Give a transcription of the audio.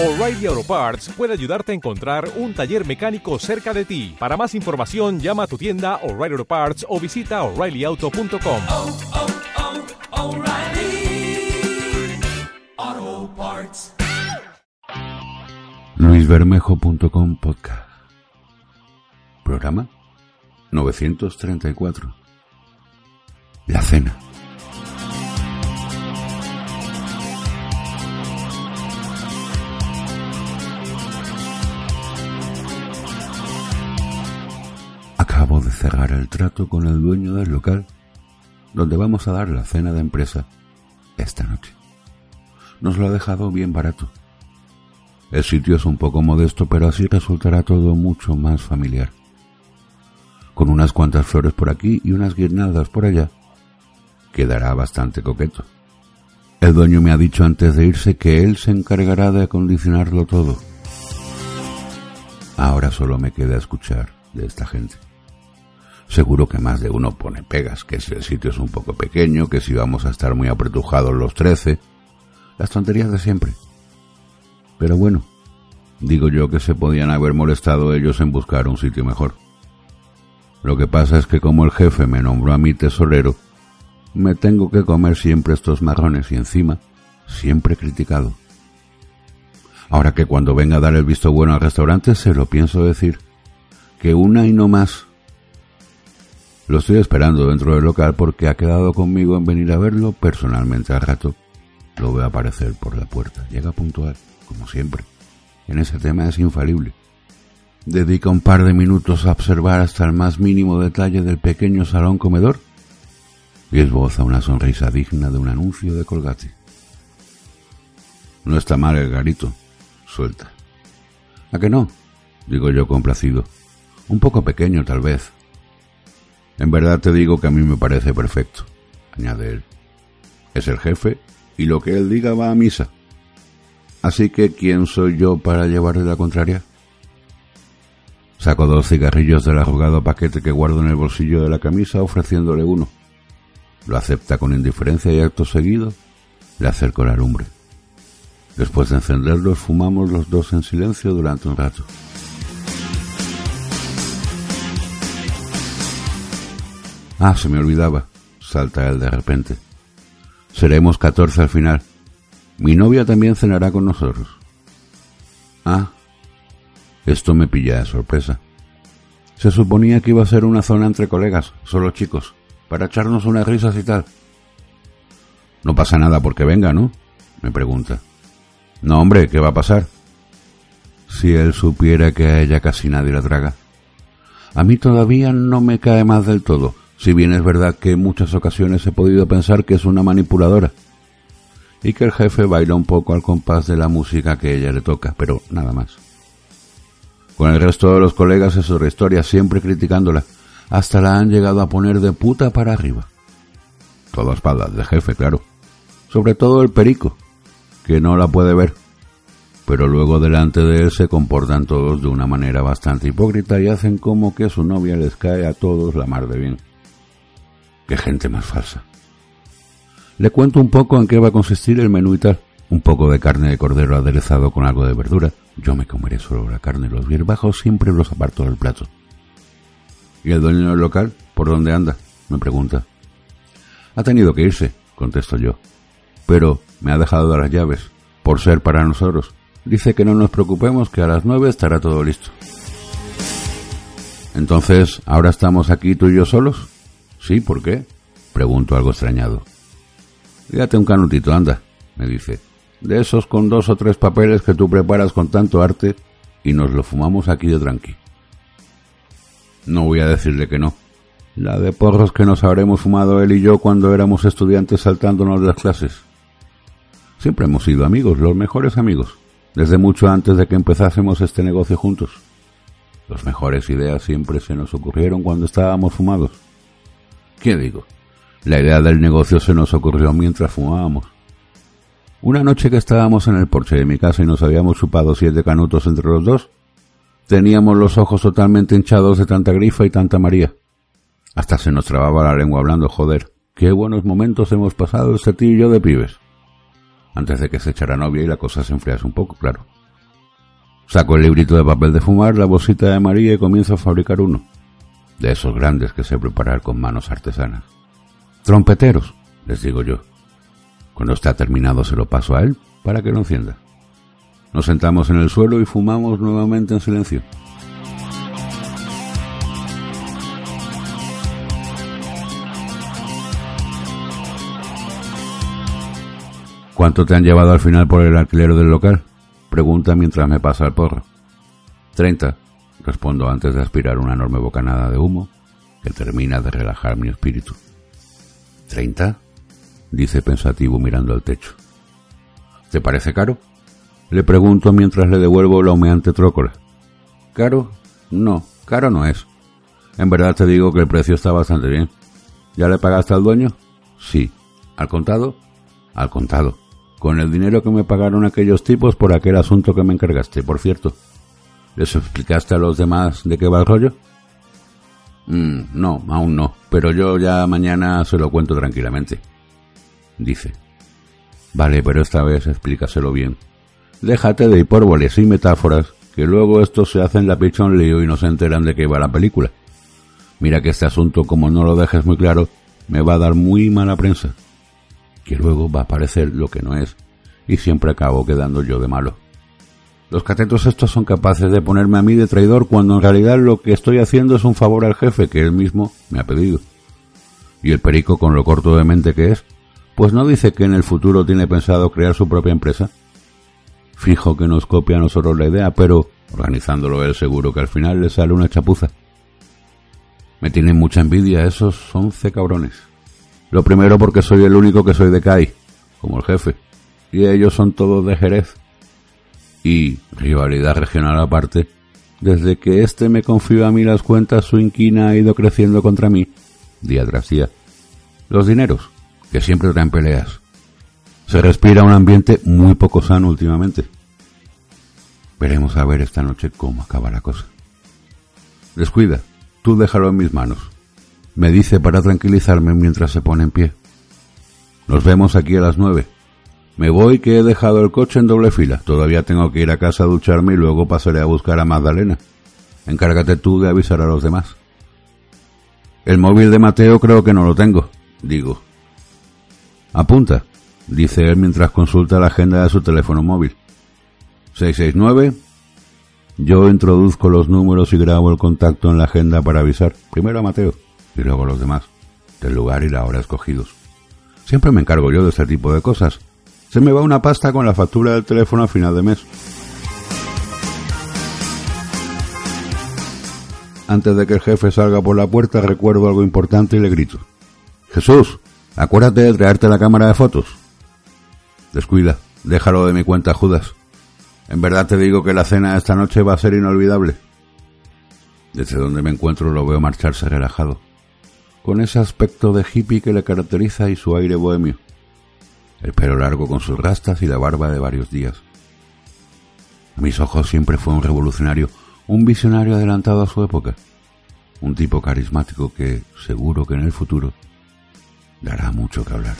O'Reilly Auto Parts puede ayudarte a encontrar un taller mecánico cerca de ti. Para más información, llama a tu tienda O'Reilly Auto Parts o visita oreillyauto.com. oh, oh, luisbermejo.com podcast. Programa 934. La cena. Cerrar el trato con el dueño del local donde vamos a dar la cena de empresa esta noche. Nos lo ha dejado bien barato. El sitio es un poco modesto, pero así resultará todo mucho más familiar. Con unas cuantas flores por aquí y unas guirnaldas por allá, quedará bastante coqueto. El dueño me ha dicho antes de irse que él se encargará de acondicionarlo todo. Ahora solo me queda escuchar de esta gente. Seguro que más de uno pone pegas, que si el sitio es un poco pequeño, que si vamos a estar muy apretujados los trece, las tonterías de siempre. Pero bueno, digo yo que se podían haber molestado ellos en buscar un sitio mejor. Lo que pasa es que como el jefe me nombró a mi tesorero, me tengo que comer siempre estos marrones y encima siempre criticado. Ahora que cuando venga a dar el visto bueno al restaurante se lo pienso decir, que una y no más. Lo estoy esperando dentro del local porque ha quedado conmigo en venir a verlo personalmente al rato. Lo veo aparecer por la puerta. Llega puntual, como siempre. En ese tema es infalible. Dedica un par de minutos a observar hasta el más mínimo detalle del pequeño salón comedor y esboza una sonrisa digna de un anuncio de Colgate. No está mal el garito, suelta. ¿A que no? Digo yo complacido. Un poco pequeño, tal vez. En verdad te digo que a mí me parece perfecto, añade él. Es el jefe y lo que él diga va a misa. Así que, ¿quién soy yo para llevarle la contraria? Saco dos cigarrillos del arrugado paquete que guardo en el bolsillo de la camisa ofreciéndole uno. Lo acepta con indiferencia y acto seguido le acerco la lumbre. Después de encenderlos fumamos los dos en silencio durante un rato. Ah, se me olvidaba, salta él de repente. Seremos catorce al final. Mi novia también cenará con nosotros. Ah, esto me pilla de sorpresa. Se suponía que iba a ser una zona entre colegas, solo chicos, para echarnos unas risas y tal. No pasa nada porque venga, ¿no? me pregunta. No, hombre, ¿qué va a pasar? Si él supiera que a ella casi nadie la traga. A mí todavía no me cae más del todo, si bien es verdad que en muchas ocasiones he podido pensar que es una manipuladora y que el jefe baila un poco al compás de la música que ella le toca, pero nada más. Con el resto de los colegas es otra historia, siempre criticándola, hasta la han llegado a poner de puta para arriba. Todo a espaldas de jefe, claro. Sobre todo el perico, que no la puede ver, pero luego delante de él se comportan todos de una manera bastante hipócrita y hacen como que su novia les cae a todos la mar de bien. Qué gente más falsa. Le cuento un poco en qué va a consistir el menú y tal. Un poco de carne de cordero aderezado con algo de verdura. Yo me comeré solo la carne, los bajos siempre los aparto del plato. ¿Y el dueño del local? ¿Por dónde anda? me pregunta. Ha tenido que irse, contesto yo. Pero me ha dejado las llaves, por ser para nosotros. Dice que no nos preocupemos, que a las nueve estará todo listo. Entonces, ¿ahora estamos aquí tú y yo solos? Sí, ¿por qué? Pregunto algo extrañado. Dígate un canutito, anda, me dice. De esos con dos o tres papeles que tú preparas con tanto arte y nos lo fumamos aquí de tranqui. No voy a decirle que no. La de porros que nos habremos fumado él y yo cuando éramos estudiantes saltándonos las clases. Siempre hemos sido amigos, los mejores amigos, desde mucho antes de que empezásemos este negocio juntos. Las mejores ideas siempre se nos ocurrieron cuando estábamos fumados. ¿Qué digo? La idea del negocio se nos ocurrió mientras fumábamos. Una noche que estábamos en el porche de mi casa y nos habíamos chupado siete canutos entre los dos, teníamos los ojos totalmente hinchados de tanta grifa y tanta María. Hasta se nos trababa la lengua hablando, joder, qué buenos momentos hemos pasado este tío y yo de pibes. Antes de que se echara novia y la cosa se enfriase un poco, claro. Saco el librito de papel de fumar, la bolsita de María y comienzo a fabricar uno. De esos grandes que sé preparar con manos artesanas. Trompeteros, les digo yo. Cuando está terminado se lo paso a él para que lo encienda. Nos sentamos en el suelo y fumamos nuevamente en silencio. ¿Cuánto te han llevado al final por el alquiler del local? Pregunta mientras me pasa el porro. Treinta, respondo antes de aspirar una enorme bocanada de humo que termina de relajar mi espíritu. ¿Treinta? dice pensativo mirando al techo. ¿Te parece caro? Le pregunto mientras le devuelvo la humeante trócola. ¿Caro? No, caro no es. En verdad te digo que el precio está bastante bien. ¿Ya le pagaste al dueño? Sí. ¿Al contado? Al contado con el dinero que me pagaron aquellos tipos por aquel asunto que me encargaste, por cierto. ¿Les explicaste a los demás de qué va el rollo? Mm, no, aún no, pero yo ya mañana se lo cuento tranquilamente. Dice. Vale, pero esta vez explícaselo bien. Déjate de hipórboles y metáforas, que luego esto se hace en la pichón lío y no se enteran de qué va la película. Mira que este asunto, como no lo dejes muy claro, me va a dar muy mala prensa que luego va a parecer lo que no es, y siempre acabo quedando yo de malo. Los catetos estos son capaces de ponerme a mí de traidor cuando en realidad lo que estoy haciendo es un favor al jefe que él mismo me ha pedido. Y el perico, con lo corto de mente que es, pues no dice que en el futuro tiene pensado crear su propia empresa. Fijo que nos copia a nosotros la idea, pero organizándolo él seguro que al final le sale una chapuza. Me tienen mucha envidia esos once cabrones. Lo primero porque soy el único que soy de CAI, como el jefe, y ellos son todos de Jerez. Y, rivalidad regional aparte, desde que éste me confió a mí las cuentas, su inquina ha ido creciendo contra mí, día tras día. Los dineros, que siempre traen peleas. Se respira un ambiente muy poco sano últimamente. Veremos a ver esta noche cómo acaba la cosa. Descuida, tú déjalo en mis manos me dice para tranquilizarme mientras se pone en pie. Nos vemos aquí a las nueve. Me voy que he dejado el coche en doble fila. Todavía tengo que ir a casa a ducharme y luego pasaré a buscar a Magdalena. Encárgate tú de avisar a los demás. El móvil de Mateo creo que no lo tengo, digo. Apunta, dice él mientras consulta la agenda de su teléfono móvil. 669. Yo introduzco los números y grabo el contacto en la agenda para avisar. Primero a Mateo y luego los demás, del lugar y la hora escogidos. Siempre me encargo yo de este tipo de cosas. Se me va una pasta con la factura del teléfono a final de mes. Antes de que el jefe salga por la puerta recuerdo algo importante y le grito. Jesús, acuérdate de traerte la cámara de fotos. Descuida, déjalo de mi cuenta, Judas. En verdad te digo que la cena de esta noche va a ser inolvidable. Desde donde me encuentro lo veo marcharse relajado con ese aspecto de hippie que le caracteriza y su aire bohemio. El pelo largo con sus rastas y la barba de varios días. A mis ojos siempre fue un revolucionario, un visionario adelantado a su época, un tipo carismático que seguro que en el futuro dará mucho que hablar.